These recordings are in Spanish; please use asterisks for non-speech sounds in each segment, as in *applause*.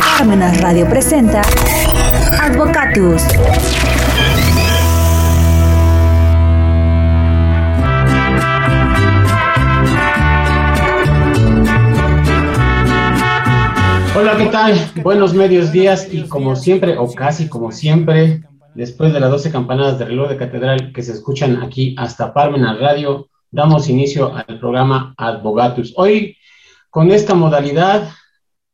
Parmenas Radio presenta Advocatus. Hola, ¿qué tal? Buenos medios días y como siempre, o casi como siempre, después de las 12 campanadas de reloj de catedral que se escuchan aquí hasta Parmenas Radio, damos inicio al programa Advocatus. Hoy, con esta modalidad,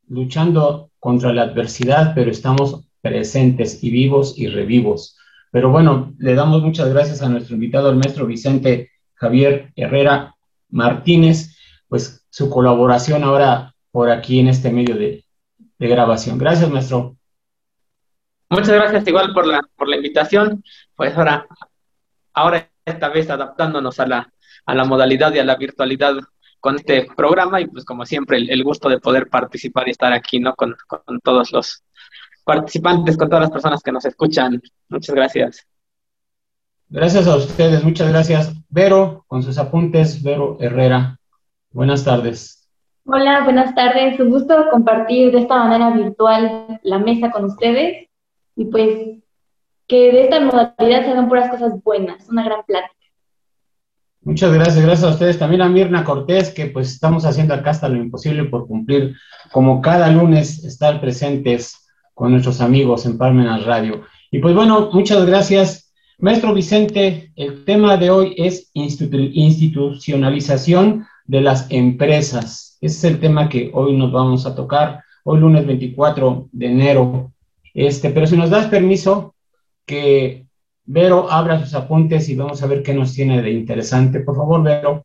luchando contra la adversidad, pero estamos presentes y vivos y revivos. Pero bueno, le damos muchas gracias a nuestro invitado, el maestro Vicente Javier Herrera Martínez, pues su colaboración ahora por aquí en este medio de, de grabación. Gracias, maestro. Muchas gracias igual por la, por la invitación. Pues ahora, ahora esta vez adaptándonos a la, a la modalidad y a la virtualidad con este programa y pues como siempre el, gusto de poder participar y estar aquí, ¿no? Con, con, todos los participantes, con todas las personas que nos escuchan. Muchas gracias. Gracias a ustedes, muchas gracias. Vero, con sus apuntes, Vero Herrera. Buenas tardes. Hola, buenas tardes. Un gusto compartir de esta manera virtual la mesa con ustedes y pues que de esta modalidad se hagan puras cosas buenas, una gran plática. Muchas gracias, gracias a ustedes. También a Mirna Cortés, que pues estamos haciendo acá hasta lo imposible por cumplir, como cada lunes, estar presentes con nuestros amigos en Parmenas Radio. Y pues bueno, muchas gracias. Maestro Vicente, el tema de hoy es institucionalización de las empresas. Ese es el tema que hoy nos vamos a tocar, hoy lunes 24 de enero. Este, pero si nos das permiso, que Vero, abra sus apuntes y vamos a ver qué nos tiene de interesante. Por favor, Vero.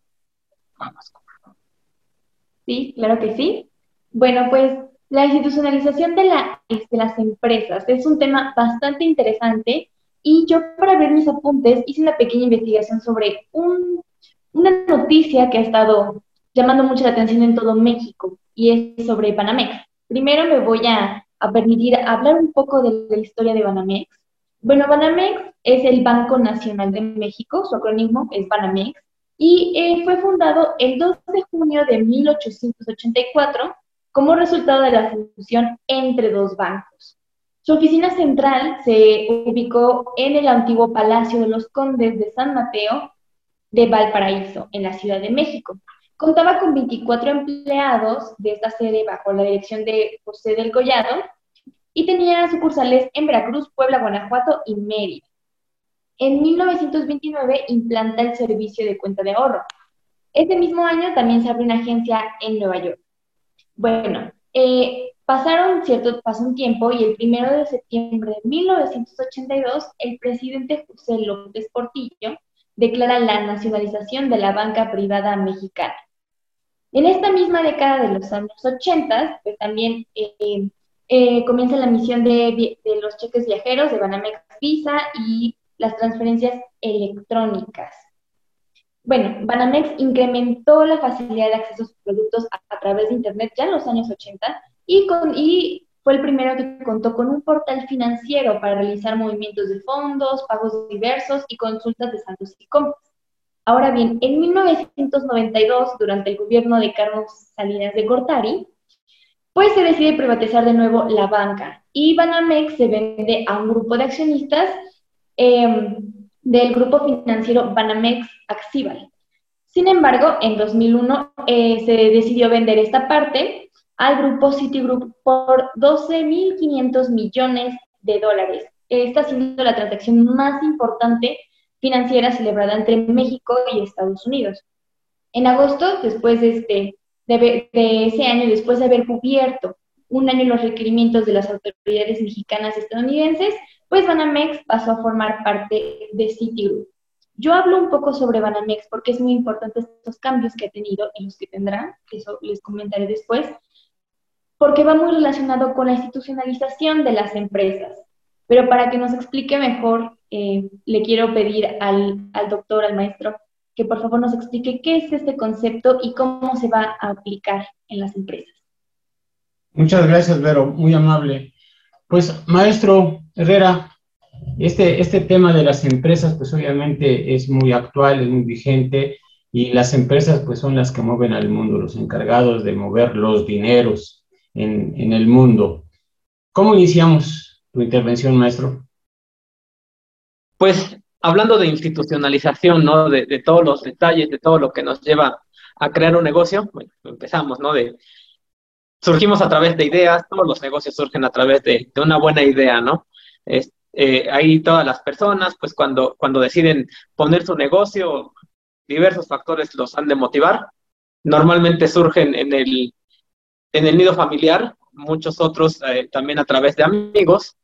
Sí, claro que sí. Bueno, pues la institucionalización de, la, de las empresas es un tema bastante interesante y yo para ver mis apuntes hice una pequeña investigación sobre una noticia que ha estado llamando mucho la atención en todo México y es sobre Banamex. Primero me voy a, a permitir hablar un poco de la historia de Banamex bueno, Banamex es el Banco Nacional de México, su acrónimo es Banamex, y eh, fue fundado el 2 de junio de 1884 como resultado de la fusión entre dos bancos. Su oficina central se ubicó en el antiguo Palacio de los Condes de San Mateo de Valparaíso, en la Ciudad de México. Contaba con 24 empleados de esta sede bajo la dirección de José del Collado, y tenía sucursales en Veracruz, Puebla, Guanajuato y Mérida. En 1929 implanta el servicio de cuenta de ahorro. Ese mismo año también se abre una agencia en Nueva York. Bueno, eh, pasaron cierto, pasó un tiempo y el primero de septiembre de 1982 el presidente José López Portillo declara la nacionalización de la banca privada mexicana. En esta misma década de los años 80, pues también eh, eh, comienza la misión de, los cheques viajeros de Banamex Visa y las transferencias electrónicas. Bueno, Banamex incrementó la facilidad de acceso a sus productos a, través de Internet ya en los años 80 y, con, y fue el primero que contó con un portal financiero para realizar movimientos de fondos, pagos diversos y consultas de saldos y compras. Ahora bien, en 1992, durante el gobierno de Carlos Salinas de Gortari, pues se decide privatizar de nuevo la banca y Banamex se vende a un grupo de accionistas em, del grupo financiero Banamex Axival. Sin embargo, en 2001 eh, se decidió vender esta parte al grupo Citigroup por 12.500 millones de dólares. Esta siendo la transacción más importante financiera celebrada entre México y Estados Unidos. En agosto, después de este de, ese año, después de haber cubierto un año los requerimientos de las autoridades mexicanas y estadounidenses, pues Banamex pasó a formar parte de Citigroup. Yo hablo un poco sobre Banamex porque es muy importante estos cambios que ha tenido y los que tendrá, eso les comentaré después, porque va muy relacionado con la institucionalización de las empresas. Pero para que nos explique mejor, eh, le quiero pedir al, al doctor, al maestro, que por favor nos explique qué es este concepto y cómo se va a aplicar en las empresas. Muchas gracias, Vero, muy amable. Pues, maestro Herrera, este, este tema de las empresas, pues obviamente es muy actual, es muy vigente, y las empresas, pues son las que mueven al mundo, los encargados de mover los dineros. en, el mundo. ¿Cómo iniciamos tu intervención, maestro? Pues hablando de institucionalización, ¿no? De, todos los detalles, de todo lo que nos lleva a crear un negocio, empezamos, ¿no? De, surgimos a través de ideas, todos los negocios surgen a través de, una buena idea, ¿no? Eh, ahí todas las personas, pues cuando, cuando deciden poner su negocio, diversos factores los han de motivar. Normalmente surgen en el, en el nido familiar, muchos otros eh, también a través de amigos.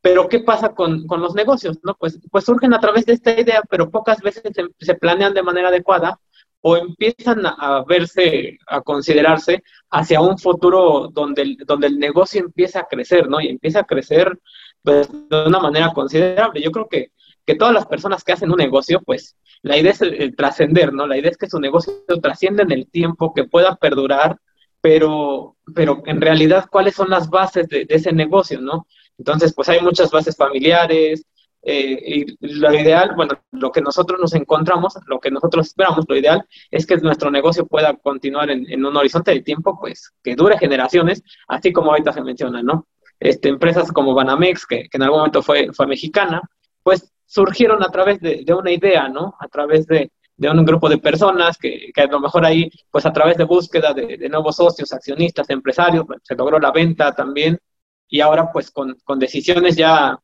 Pero ¿qué pasa con, con, los negocios? ¿no? Pues, pues surgen a través de esta idea, pero pocas veces se, planean de manera adecuada o empiezan a, verse, a considerarse hacia un futuro donde el, donde el negocio empieza a crecer, ¿no? Y empieza a crecer pues, de una manera considerable. Yo creo que, que todas las personas que hacen un negocio, pues la idea es trascender, ¿no? La idea es que su negocio trascienda en el tiempo, que pueda perdurar, pero, pero en realidad, ¿cuáles son las bases de, ese negocio, ¿no? Entonces, pues hay muchas bases familiares, eh, y lo ideal, bueno, lo que nosotros nos encontramos, lo que nosotros esperamos, lo ideal es que nuestro negocio pueda continuar en, un horizonte de tiempo, pues, que dure generaciones, así como ahorita se menciona, ¿no? Este, empresas como Banamex, que, que en algún momento fue, fue mexicana, pues surgieron a través de, una idea, ¿no? A través de, un grupo de personas que, a lo mejor ahí, pues a través de búsqueda de, nuevos socios, accionistas, empresarios, se logró la venta también y ahora pues con, decisiones ya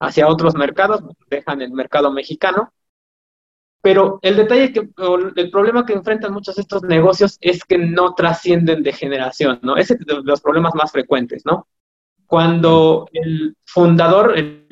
hacia otros mercados, dejan el mercado mexicano. Pero el detalle, que, el problema que enfrentan muchos de estos negocios es que no trascienden de generación, ¿no? Ese es de los problemas más frecuentes, ¿no? Cuando el fundador, el,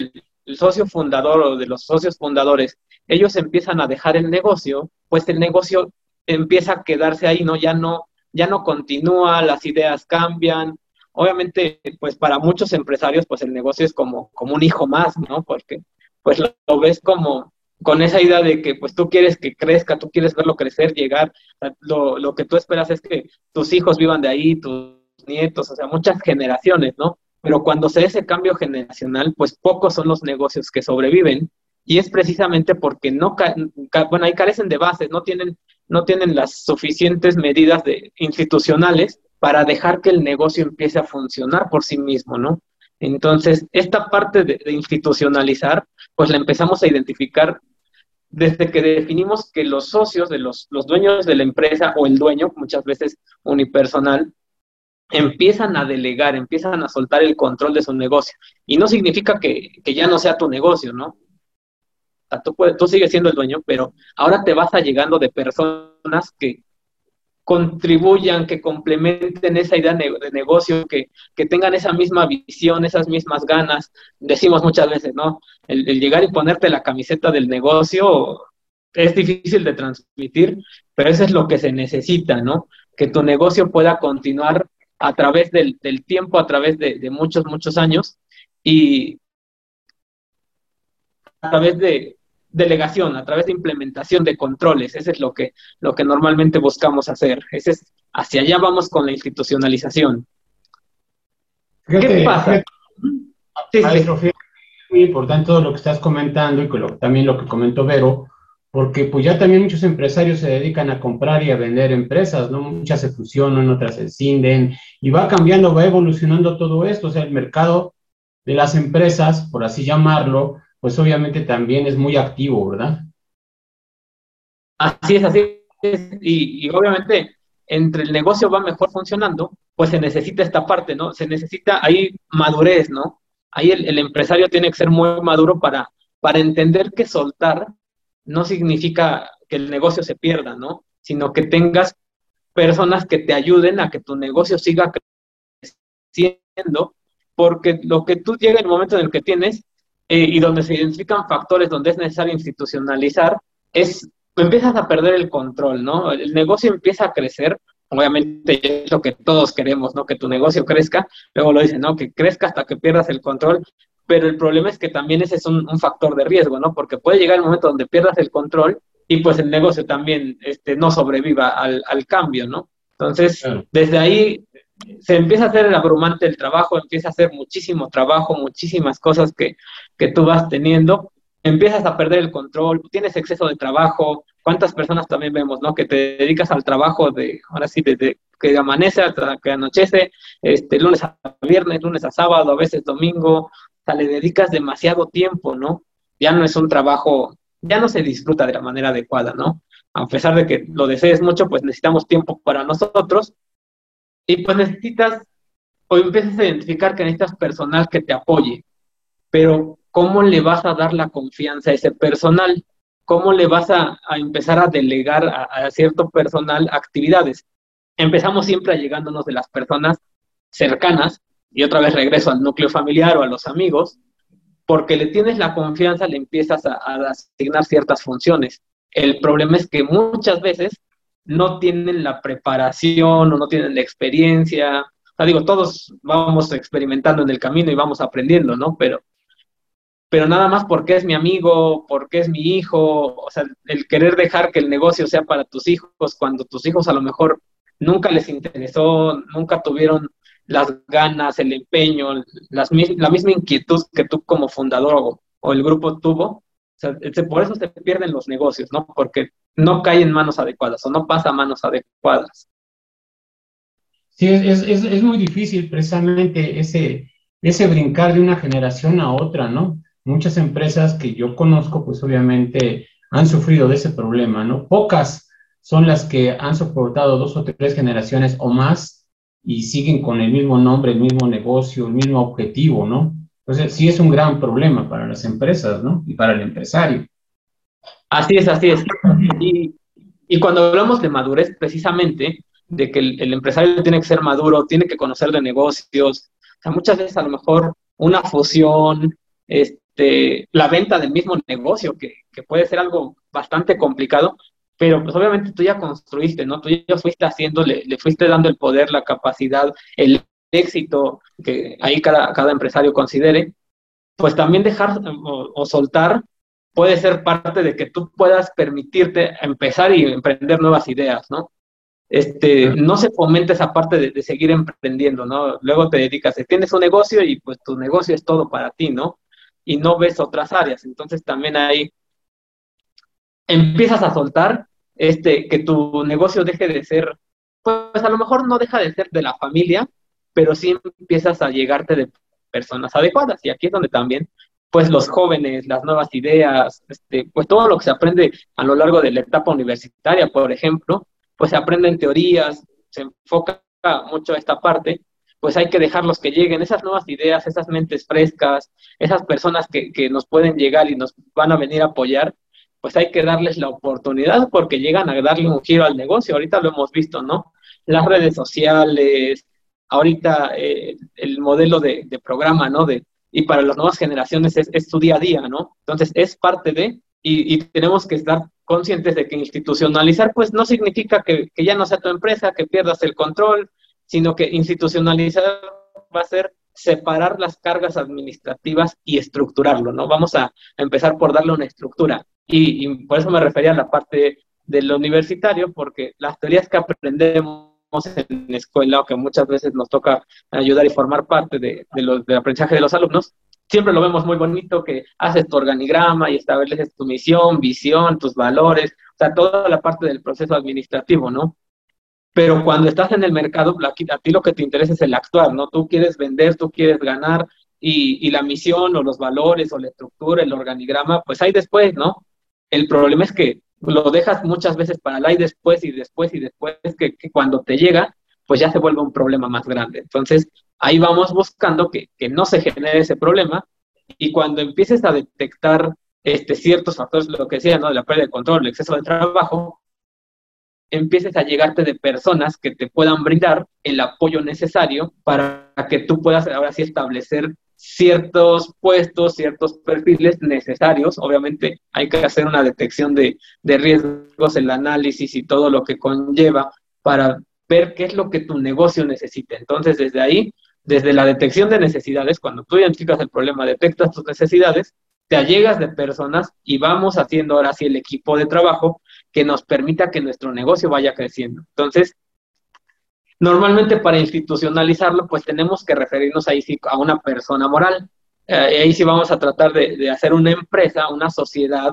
el socio fundador o de los socios fundadores, ellos empiezan a dejar el negocio, pues el negocio empieza a quedarse ahí, ¿no? Ya no, ya no continúa, las ideas cambian. Obviamente, pues para muchos empresarios, pues el negocio es como, como un hijo más, ¿no? Porque pues lo, ves como con esa idea de que pues tú quieres que crezca, tú quieres verlo crecer, llegar, lo, lo que tú esperas es que tus hijos vivan de ahí, tus nietos, o sea, muchas generaciones, ¿no? Pero cuando se ese cambio generacional, pues pocos son los negocios que sobreviven y es precisamente porque no, bueno, ahí carecen de bases, no tienen, no tienen las suficientes medidas de, institucionales para dejar que el negocio empiece a funcionar por sí mismo, ¿no? Entonces, esta parte de, institucionalizar, pues la empezamos a identificar desde que definimos que los socios de los, los dueños de la empresa o el dueño, muchas veces unipersonal, empiezan a delegar, empiezan a soltar el control de su negocio. Y no significa que, ya no sea tu negocio, ¿no? tú, tú sigues siendo el dueño, pero ahora te vas a llegando de personas que contribuyan, que complementen esa idea de negocio, que, tengan esa misma visión, esas mismas ganas. Decimos muchas veces, ¿no? El, el, llegar y ponerte la camiseta del negocio es difícil de transmitir, pero eso es lo que se necesita, ¿no? Que tu negocio pueda continuar a través del, tiempo, a través de, muchos, muchos años y a través de delegación, a través de implementación de controles. Eso es lo que, lo que normalmente buscamos hacer. Ese es, hacia allá vamos con la institucionalización. ¿Qué pasa? Es muy importante todo lo que estás comentando y también lo que comentó Vero, porque pues ya también muchos empresarios se dedican a comprar y a vender empresas, ¿no? Muchas se fusionan, otras se escinden, y va cambiando, va evolucionando todo esto, o sea, el mercado de las empresas, por así llamarlo, pues obviamente también es muy activo, ¿verdad? Así es, así es, y, obviamente entre el negocio va mejor funcionando, pues se necesita esta parte, ¿no? Se necesita ahí madurez, ¿no? Ahí el, el empresario tiene que ser muy maduro para, para entender que soltar no significa que el negocio se pierda, ¿no? Sino que tengas personas que te ayuden a que tu negocio siga creciendo, porque lo que tú llega el momento en el que tienes eh, y donde se identifican factores donde es necesario institucionalizar, es empiezas a perder el control, ¿no? El negocio empieza a crecer, obviamente es lo que todos queremos, ¿no? Que tu negocio crezca, luego lo dicen, ¿no? Que crezca hasta que pierdas el control, pero el problema es que también ese es un, factor de riesgo, ¿no? Porque puede llegar el momento donde pierdas el control y pues el negocio también este, no sobreviva al, cambio, ¿no? Entonces, desde ahí se empieza a hacer el abrumante el trabajo, empieza a hacer muchísimo trabajo, muchísimas cosas que, que tú vas teniendo, empiezas a perder el control, tienes exceso de trabajo, cuántas personas también vemos, ¿no? Que te dedicas al trabajo de, ahora sí, de, que amanece hasta que anochece, este, lunes a viernes, lunes a sábado, a veces domingo, o sea, le dedicas demasiado tiempo, ¿no? Ya no es un trabajo, ya no se disfruta de la manera adecuada, ¿no? A pesar de que lo desees mucho, pues necesitamos tiempo para nosotros y pues necesitas o empiezas a identificar que necesitas personal que te apoye, pero ¿cómo le vas a dar la confianza a ese personal? ¿Cómo le vas a, empezar a delegar a, cierto personal actividades? Empezamos siempre allegándonos de las personas cercanas, y otra vez regreso al núcleo familiar o a los amigos, porque le tienes la confianza, le empiezas a, a asignar ciertas funciones. El problema es que muchas veces no tienen la preparación o no tienen la experiencia. O sea, digo, todos vamos experimentando en el camino y vamos aprendiendo, ¿no? Pero, pero nada más porque es mi amigo, porque es mi hijo, o sea, el querer dejar que el negocio sea para tus hijos cuando tus hijos a lo mejor nunca les interesó, nunca tuvieron las ganas, el empeño, las, la misma inquietud que tú como fundador o, o el grupo tuvo, por eso se pierden los negocios, ¿no? Porque no cae en manos adecuadas o no pasa a manos adecuadas. Sí, es, es, es muy difícil precisamente ese, ese brincar de una generación a otra, ¿no? Muchas empresas que yo conozco, pues obviamente han sufrido de ese problema, ¿no? Pocas son las que han soportado dos o tres generaciones o más y siguen con el mismo nombre, el mismo negocio, el mismo objetivo, ¿no? Entonces, sí es un gran problema para las empresas, ¿no? Y para el empresario. Así es, así es. Y, y cuando hablamos de madurez, precisamente, de que el, empresario tiene que ser maduro, tiene que conocer de negocios, o sea, muchas veces a lo mejor una fusión, este, la venta del mismo negocio, que, que puede ser algo bastante complicado, pero pues obviamente tú ya construiste, ¿no? Tú ya fuiste haciendo, le, le, fuiste dando el poder, la capacidad, el éxito que ahí cada, cada empresario considere, pues también dejar o, soltar puede ser parte de que tú puedas permitirte empezar y emprender nuevas ideas, ¿no? Este, no se fomenta esa parte de, seguir emprendiendo, ¿no? Luego te dedicas, tienes un negocio y pues tu negocio es todo para ti, ¿no? Y no ves otras áreas. Entonces también ahí empiezas a soltar este, que tu negocio deje de ser, pues a lo mejor no deja de ser de la familia, pero sí empiezas a llegarte de personas adecuadas. Y aquí es donde también, pues los jóvenes, las nuevas ideas, este, pues todo lo que se aprende a lo largo de la etapa universitaria, por ejemplo, pues se aprenden teorías, se enfoca mucho a esta parte, pues hay que dejarlos que lleguen, esas nuevas ideas, esas mentes frescas, esas personas que, que nos pueden llegar y nos van a venir a apoyar, pues hay que darles la oportunidad porque llegan a darle un giro al negocio. Ahorita lo hemos visto, ¿no? Las redes sociales, ahorita eh, el modelo de, programa, ¿no? De, y para las nuevas generaciones es, su día a día, ¿no? Entonces es parte de, y, tenemos que estar conscientes de que institucionalizar, pues no significa que, que, ya no sea tu empresa, que pierdas el control, sino que institucionalizar va a ser separar las cargas administrativas y estructurarlo, ¿no? Vamos a, empezar por darle una estructura. Y por eso me refería a la parte del universitario, porque las teorías que aprendemos en la escuela o que muchas veces nos toca ayudar y formar parte de, los, del aprendizaje de los alumnos, siempre lo vemos muy bonito que haces tu organigrama y estableces tu misión, visión, tus valores, o sea, toda la parte del proceso administrativo, ¿no? Pero cuando estás en el mercado, a ti lo que te interesa es el actuar, ¿no? Tú quieres vender, tú quieres ganar y, y la misión o los valores o la estructura, el organigrama, pues hay después, ¿no? El problema es que lo dejas muchas veces para el y después y después y después, que, cuando te llega, pues ya se vuelve un problema más grande. Entonces, ahí vamos buscando que, no se genere ese problema y cuando empieces a detectar este, ciertos factores, lo que sea, ¿no? La pérdida de control, el exceso de trabajo, empieces a llegarte de personas que te puedan brindar el apoyo necesario para que tú puedas ahora sí establecer ciertos puestos, ciertos perfiles necesarios. Obviamente hay que hacer una detección de, riesgos, el análisis y todo lo que conlleva para ver qué es lo que tu negocio necesita. Entonces, desde ahí, desde la detección de necesidades, cuando tú identificas el problema, detectas tus necesidades, te allegas de personas y vamos haciendo ahora sí el equipo de trabajo que nos permita que nuestro negocio vaya creciendo. Entonces, Normalmente para institucionalizarlo, pues tenemos que referirnos ahí sí a una persona moral. Eh, ahí sí vamos a tratar de, hacer una empresa, una sociedad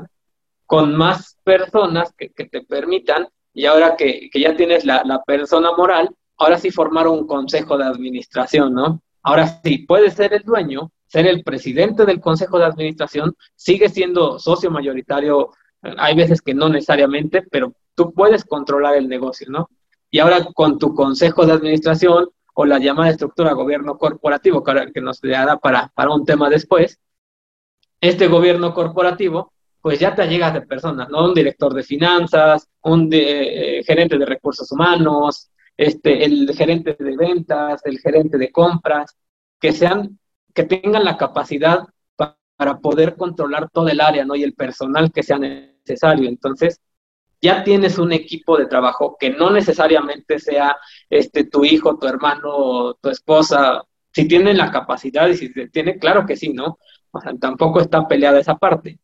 con más personas que, te permitan, y ahora que, ya tienes la, persona moral, ahora sí formar un consejo de administración, ¿no? Ahora sí, puede ser el dueño, ser el presidente del consejo de administración, sigue siendo socio mayoritario, hay veces que no necesariamente, pero tú puedes controlar el negocio, ¿no? Y ahora con tu consejo de administración o la llamada estructura gobierno corporativo, que, que nos dará para, para un tema después, este gobierno corporativo, pues ya te llegas de personas, ¿no? Un director de finanzas, un eh, gerente de recursos humanos, este, el gerente de ventas, el gerente de compras, que sean, que tengan la capacidad para poder controlar todo el área, ¿no? Y el personal que sea necesario. Entonces, ya tienes un equipo de trabajo que no necesariamente sea este tu hijo, tu hermano, tu esposa, si tienen la capacidad y si tiene, claro que sí, ¿no? O sea, tampoco está peleada esa parte.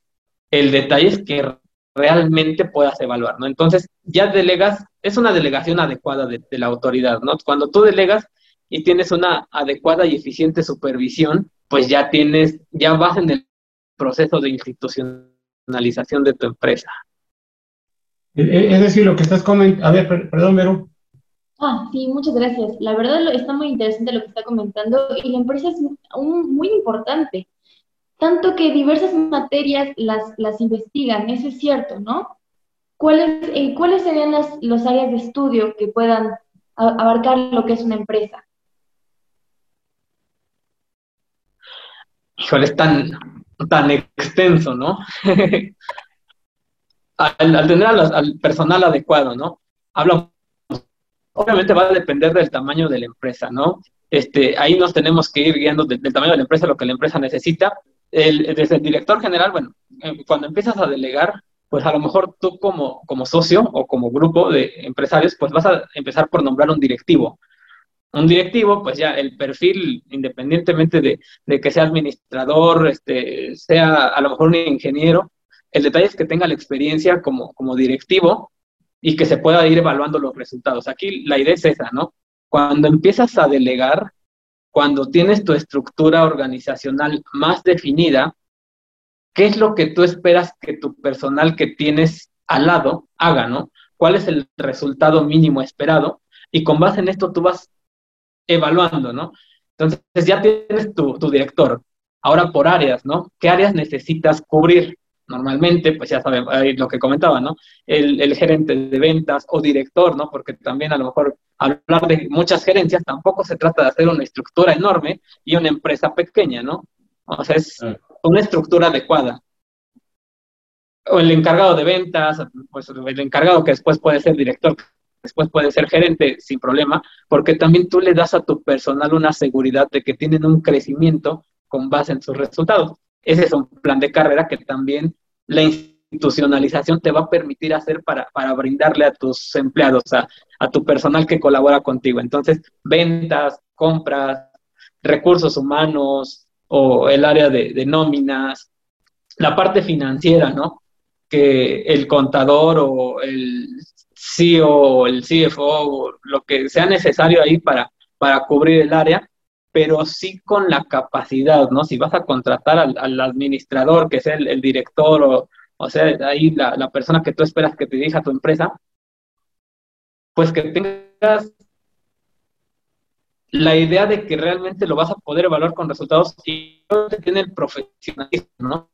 El detalle es que realmente puedas evaluar, ¿no? Entonces, ya delegas, es una delegación adecuada de, la autoridad, ¿no? Cuando tú delegas y tienes una adecuada y eficiente supervisión, pues ya tienes, ya vas en el proceso de institucionalización de tu empresa. Es decir, lo que estás comentando, a ver, perdón, Vero. Ah, sí, muchas gracias. La verdad está muy interesante lo que está comentando y la empresa es muy importante tanto que diversas materias las, las investigan, eso es cierto, ¿no? ¿Cuáles, eh, ¿cuáles serían las los áreas de estudio que puedan abarcar lo que es una empresa? Híjole, es tan, tan extenso, ¿no? *laughs* al, tener al, personal adecuado, ¿no? Habla, obviamente va a depender del tamaño de la empresa, ¿no? Este, ahí nos tenemos que ir guiando del tamaño de la empresa, lo que la empresa necesita, el, desde el director general, bueno, eh, cuando empiezas a delegar, pues a lo mejor tú como, como socio o como grupo de empresarios, pues vas a empezar por nombrar un directivo. Un directivo, pues ya el perfil, independientemente de, de que sea administrador, este, sea a lo mejor un ingeniero, el detalle es que tenga la experiencia como, como directivo y que se pueda ir evaluando los resultados. Aquí la idea es esa, ¿no? Cuando empiezas a delegar, cuando tienes tu estructura organizacional más definida, ¿qué es lo que tú esperas que tu personal que tienes al lado haga, ¿no? ¿Cuál es el resultado mínimo esperado? Y con base en esto tú vas evaluando, ¿no? Entonces ya tienes tu, tu director. Ahora por áreas, ¿no? ¿Qué áreas necesitas cubrir? Normalmente, pues ya saben, lo que comentaba, ¿no? El, gerente de ventas o director, ¿no? Porque también a lo mejor hablar de muchas gerencias tampoco se trata de hacer una estructura enorme y una empresa pequeña, ¿no? O sea, es una estructura adecuada. O el encargado de ventas, pues el encargado que después puede ser director, después puede ser gerente sin problema, porque también tú le das a tu personal una seguridad de que tienen un crecimiento con base en sus resultados. Ese es un plan de carrera que también la institucionalización te va a permitir hacer para, brindarle a tus empleados, a, a tu personal que colabora contigo. Entonces, ventas, compras, recursos humanos o el área de, nóminas, la parte financiera, ¿no? Que el contador o el CEO el CFO, lo que sea necesario ahí para, para cubrir el área, pero sí con la capacidad, ¿no? Si vas a contratar al, administrador, que sea el, director o, o sea, ahí la, la, persona que tú esperas que te dirija tu empresa, pues que tengas la idea de que realmente lo vas a poder evaluar con resultados y que tiene el profesionalismo, ¿no?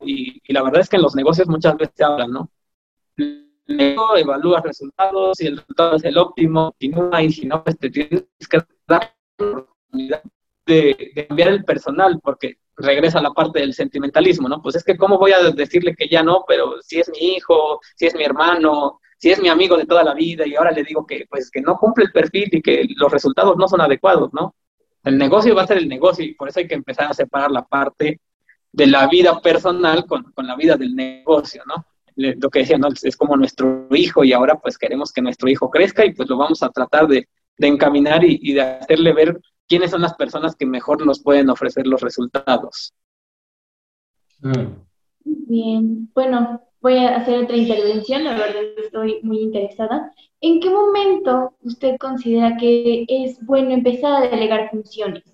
y, y la verdad es que en los negocios muchas veces se hablan, ¿no? Evalúas resultados, si el resultado es el óptimo, continúa, y si no, pues te tienes que dar la oportunidad de, cambiar el personal, porque regresa la parte del sentimentalismo, ¿no? Pues es que cómo voy a decirle que ya no, pero si es mi hijo, si es mi hermano, si es mi amigo de toda la vida y ahora le digo que pues que no cumple el perfil y que los resultados no son adecuados, ¿no? El negocio va a ser el negocio y por eso hay que empezar a separar la parte de la vida personal con, con la vida del negocio, ¿no? Lo que decía, ¿no? es como nuestro hijo y ahora pues queremos que nuestro hijo crezca y pues lo vamos a tratar de, encaminar y, de hacerle ver quiénes son las personas que mejor nos pueden ofrecer los resultados. Bien, bueno, voy a hacer otra intervención, la verdad estoy muy interesada. ¿En qué momento usted considera que es bueno empezar a delegar funciones?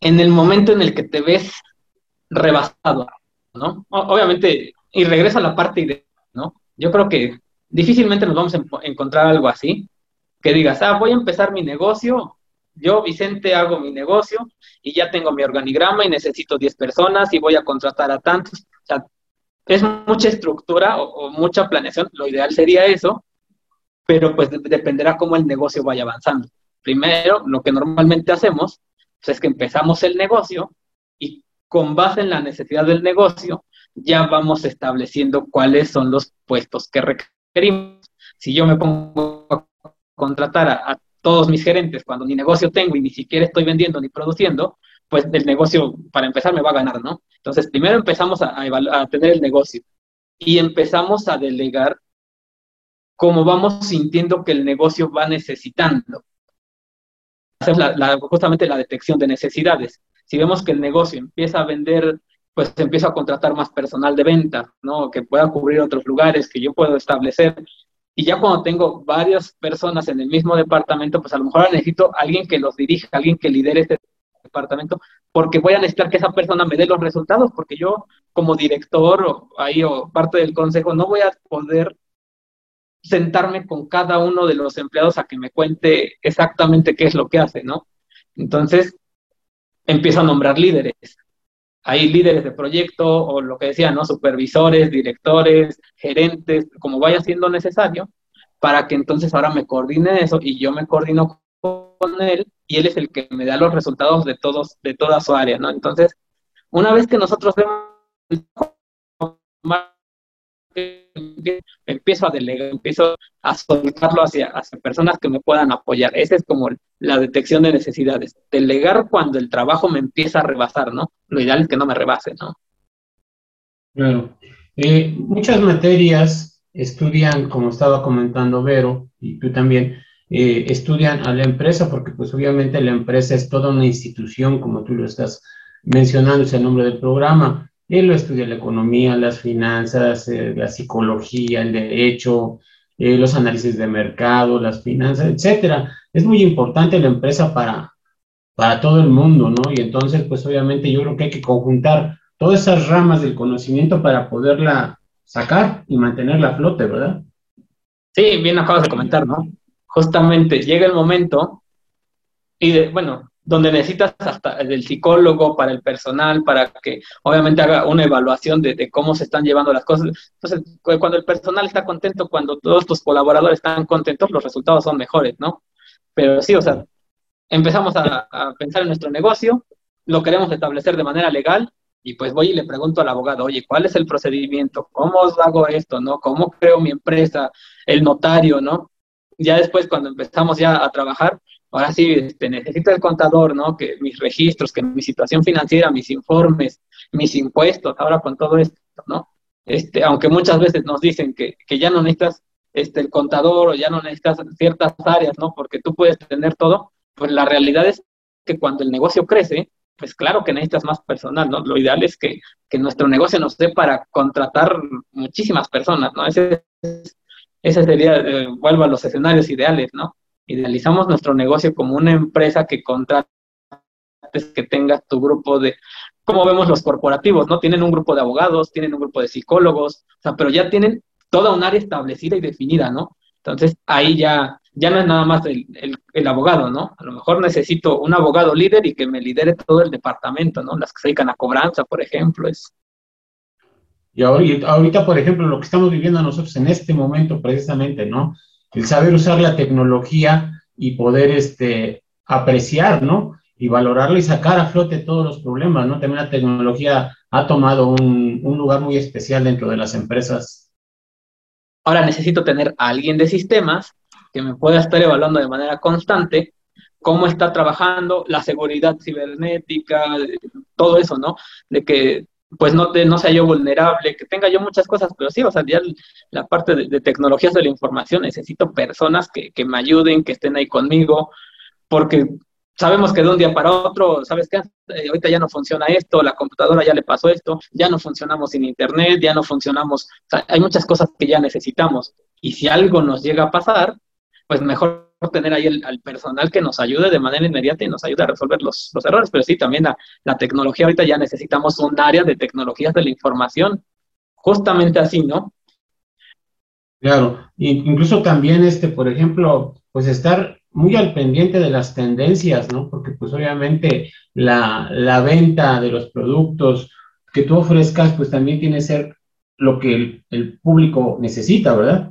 En el momento en el que te ves rebasado, ¿no? Obviamente, y regresa a la parte de, ¿no? Yo creo que difícilmente nos vamos a encontrar algo así, que digas, ah, voy a empezar mi negocio, yo, Vicente, hago mi negocio y ya tengo mi organigrama y necesito 10 personas y voy a contratar a tantos. O sea, es mucha estructura o, mucha planeación, lo ideal sería eso, pero pues dependerá cómo el negocio vaya avanzando. Primero, lo que normalmente hacemos pues, es que empezamos el negocio con base en la necesidad del negocio ya vamos estableciendo cuáles son los puestos que requerimos. Si yo me pongo a contratar a, todos mis gerentes cuando ni negocio tengo y ni siquiera estoy vendiendo ni produciendo, pues el negocio, para empezar, me va a ganar, ¿no? Entonces, primero empezamos a, a tener el negocio y empezamos a delegar como vamos sintiendo que el negocio va necesitando. Hacer la, justamente la detección de necesidades. Si vemos que el negocio empieza a vender, pues empieza a contratar más personal de venta, ¿no? Que pueda cubrir otros lugares, que yo puedo establecer y ya cuando tengo varias personas en el mismo departamento, pues a lo mejor necesito alguien que los dirija, alguien que lidere este departamento, porque voy a necesitar que esa persona me dé los resultados, porque yo como director o ahí o parte del consejo no voy a poder sentarme con cada uno de los empleados a que me cuente exactamente qué es lo que hace, ¿no? Entonces, empiezo a nombrar líderes hay líderes de proyecto o lo que decía, ¿no? Supervisores, directores, gerentes, como vaya siendo necesario, para que entonces ahora me coordine eso y yo me coordino con él y él es el que me da los resultados de todos, de toda su área, ¿no? Entonces, una vez que nosotros vemos empiezo a delegar, empiezo a soltarlo hacia, hacia personas que me puedan apoyar. Esa es como la detección de necesidades. Delegar cuando el trabajo me empieza a rebasar, ¿no? Lo ideal es que no me rebase, ¿no? Claro. Eh, muchas materias estudian, como estaba comentando Vero, y tú también, eh, estudian a la empresa, porque pues obviamente la empresa es toda una institución, como tú lo estás mencionando, es el nombre del programa, él lo estudia la economía, las finanzas, eh, la psicología, el derecho, eh, los análisis de mercado, las finanzas, etcétera. Es muy importante la empresa para, para todo el mundo, ¿no? Y entonces, pues obviamente yo creo que hay que conjuntar todas esas ramas del conocimiento para poderla sacar y mantenerla a flote, ¿verdad? Sí, bien acabas de comentar, ¿no? Justamente llega el momento y, bueno, donde necesitas hasta el psicólogo para el personal, para que obviamente haga una evaluación de, cómo se están llevando las cosas. Entonces, cuando el personal está contento, cuando todos tus colaboradores están contentos, los resultados son mejores, ¿no? Pero sí, o sea, empezamos a, pensar en nuestro negocio, lo queremos establecer de manera legal, y pues voy y le pregunto al abogado, oye, ¿cuál es el procedimiento? ¿Cómo hago esto? ¿No? ¿Cómo creo mi empresa? El notario, ¿no? Ya después, cuando empezamos ya a trabajar, ahora sí, este, necesito el contador, ¿no? Que mis registros, que mi situación financiera, mis informes, mis impuestos, ahora con todo esto, ¿no? Este, aunque muchas veces nos dicen que, que ya no necesitas este, el contador o ya no necesitas ciertas áreas, ¿no? Porque tú puedes tener todo, pues la realidad es que cuando el negocio crece, pues claro que necesitas más personal, ¿no? Lo ideal es que, que nuestro negocio nos dé para contratar muchísimas personas, ¿no? Ese, ese sería, eh, vuelvo a los escenarios ideales, ¿no? Idealizamos nuestro negocio como una empresa que contrates, que tengas tu grupo de, como vemos los corporativos, ¿no? Tienen un grupo de abogados, tienen un grupo de psicólogos, o sea, pero ya tienen toda un área establecida y definida, ¿no? Entonces, ahí ya, ya no es nada más el, el, abogado, ¿no? A lo mejor necesito un abogado líder y que me lidere todo el departamento, ¿no? Las que se dedican a cobranza, por ejemplo, es... Y ahorita, ahorita, por ejemplo, lo que estamos viviendo nosotros en este momento precisamente, ¿no? El saber usar la tecnología y poder este, apreciar, ¿no? Y valorarla y sacar a flote todos los problemas, ¿no? También la tecnología ha tomado un, un lugar muy especial dentro de las empresas. Ahora necesito tener a alguien de sistemas que me pueda estar evaluando de manera constante cómo está trabajando la seguridad cibernética, todo eso, ¿no? De que pues no, no sea yo vulnerable, que tenga yo muchas cosas, pero sí, o sea, ya la parte de, tecnologías de la información, necesito personas que, que, me ayuden, que estén ahí conmigo, porque sabemos que de un día para otro, ¿sabes qué? Eh, ahorita ya no funciona esto, la computadora ya le pasó esto, ya no funcionamos sin internet, ya no funcionamos, hay muchas cosas que ya necesitamos. Y si algo nos llega a pasar, pues mejor tener ahí al personal que nos ayude de manera inmediata y nos ayude a resolver los, los errores. Pero sí, también la, la, tecnología, ahorita ya necesitamos un área de tecnologías de la información, justamente así, ¿no? Claro, incluso también, este, por ejemplo, pues estar muy al pendiente de las tendencias, ¿no? Porque pues obviamente la, la venta de los productos que tú ofrezcas, pues también tiene que ser lo que el, el público necesita, ¿verdad?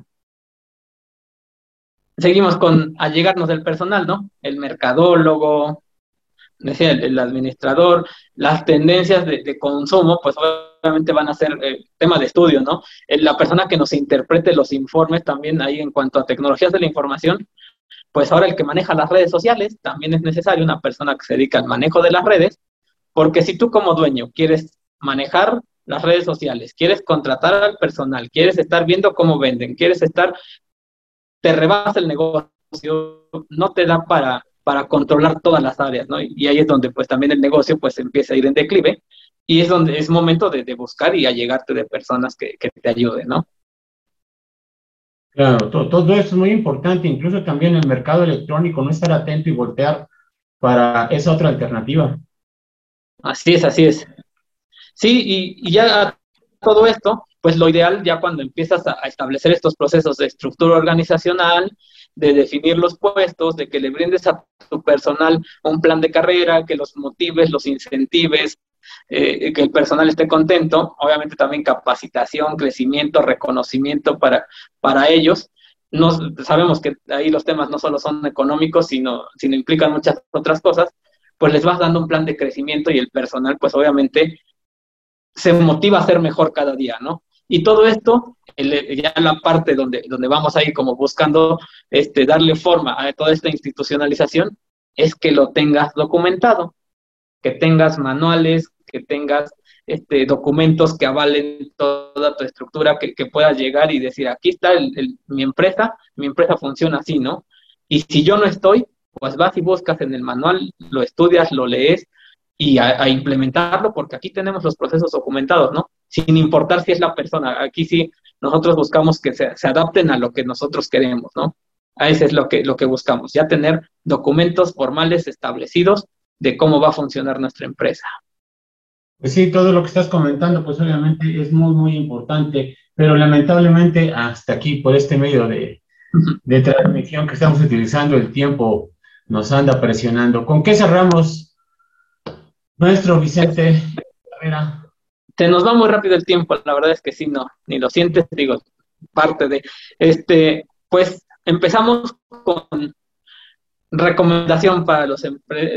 Seguimos con allegarnos del personal, ¿no? El mercadólogo, decía el, administrador, las tendencias de, consumo, pues obviamente van a ser eh, tema de estudio, ¿no? la persona que nos interprete los informes también ahí en cuanto a tecnologías de la información, pues ahora el que maneja las redes sociales también es necesario una persona que se dedica al manejo de las redes, porque si tú como dueño quieres manejar las redes sociales, quieres contratar al personal, quieres estar viendo cómo venden, quieres estar, te rebasa el negocio, no te da para, para controlar todas las áreas, ¿no? Y ahí es donde pues también el negocio pues empieza a ir en declive y es donde es momento de, buscar y allegarte de personas que, que te ayuden, ¿no? Claro, todo, eso es muy importante, incluso también el mercado electrónico, no estar atento y voltear para esa otra alternativa. Así es, así es. Sí, y, ya todo esto, pues lo ideal ya cuando empiezas a, establecer estos procesos de estructura organizacional, de definir los puestos, de que le brindes a tu personal un plan de carrera, que los motives, los incentives, eh, que el personal esté contento, obviamente también capacitación, crecimiento, reconocimiento para, para ellos. No, sabemos que ahí los temas no solo son económicos, sino, sino implican muchas otras cosas, pues les vas dando un plan de crecimiento y el personal, pues obviamente se motiva a ser mejor cada día, ¿no? Y todo esto, ya la parte donde, donde vamos a ir como buscando este, darle forma a toda esta institucionalización, es que lo tengas documentado, que tengas manuales, que tengas este, documentos que avalen toda tu estructura, que, que puedas llegar y decir, aquí está mi empresa, mi empresa funciona así, ¿no? Y si yo no estoy, pues vas y buscas en el manual, lo estudias, lo lees y a, implementarlo, porque aquí tenemos los procesos documentados, ¿no? Sin importar si es la persona, aquí sí nosotros buscamos que se, se adapten a lo que nosotros queremos, ¿no? A eso es lo que, lo que buscamos, ya tener documentos formales establecidos de cómo va a funcionar nuestra empresa. Pues sí, todo lo que estás comentando, pues obviamente es muy, muy importante, pero lamentablemente hasta aquí, por este medio de, de transmisión que estamos utilizando, el tiempo nos anda presionando. ¿Con qué cerramos, nuestro Vicente Herrera? Se nos va muy rápido el tiempo, la verdad es que sí, no, ni lo sientes, digo, parte de, este, pues empezamos con recomendación para los,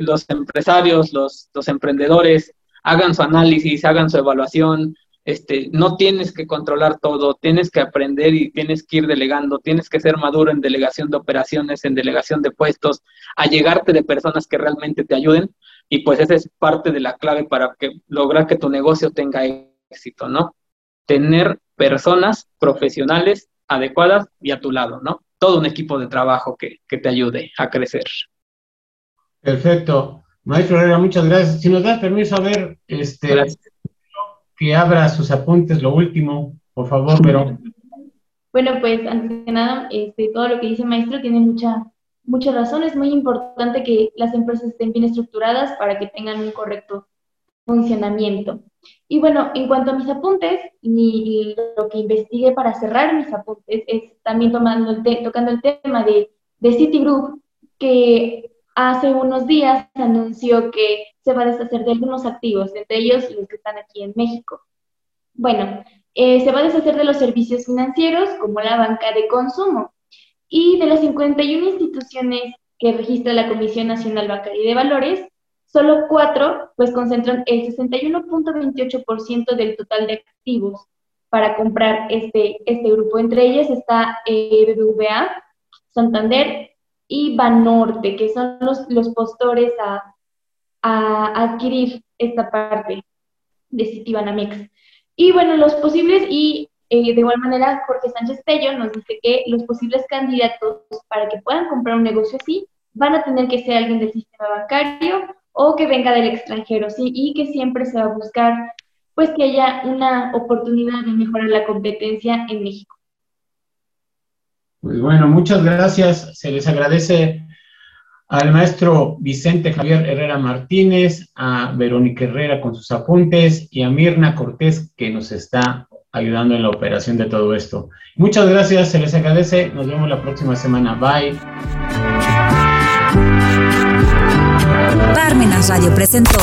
los empresarios, los, los emprendedores, hagan su análisis, hagan su evaluación, este, no tienes que controlar todo, tienes que aprender y tienes que ir delegando, tienes que ser maduro en delegación de operaciones, en delegación de puestos, a llegarte de personas que realmente te ayuden y pues esa es parte de la clave para que lograr que tu negocio tenga éxito, ¿no? Tener personas profesionales adecuadas y a tu lado, ¿no? Todo un equipo de trabajo que, que te ayude a crecer. Perfecto. Maestro Herrera, muchas gracias. Si nos da permiso a ver, este, que abra sus apuntes, lo último, por favor, pero. Bueno, pues antes de nada, este, todo lo que dice maestro tiene mucha, mucha razón. Es muy importante que las empresas estén bien estructuradas para que tengan un correcto funcionamiento. Y bueno, en cuanto a mis apuntes, y lo que investigué para cerrar mis apuntes es también tomando el tocando el tema de, de Citigroup, que hace unos días anunció que se va a deshacer de algunos activos, entre ellos los que están aquí en México. Bueno, eh, se va a deshacer de los servicios financieros como la banca de consumo y de las 51 instituciones que registra la Comisión Nacional Bancaria de Valores, solo cuatro pues concentran el 61.28% del total de activos para comprar este, este grupo. Entre ellas está eh, BBVA, Santander, y Banorte, que son los, los postores a, adquirir esta parte de Citibanamex. Y bueno, los posibles, y eh, de igual manera Jorge Sánchez Tello nos dice que los posibles candidatos para que puedan comprar un negocio así van a tener que ser alguien del sistema bancario o que venga del extranjero, ¿sí? Y que siempre se va a buscar, pues, que haya una oportunidad de mejorar la competencia en México. Pues bueno, muchas gracias. Se les agradece al maestro Vicente Javier Herrera Martínez, a Verónica Herrera con sus apuntes y a Mirna Cortés que nos está ayudando en la operación de todo esto. Muchas gracias, se les agradece. Nos vemos la próxima semana. Bye. Radio presentó.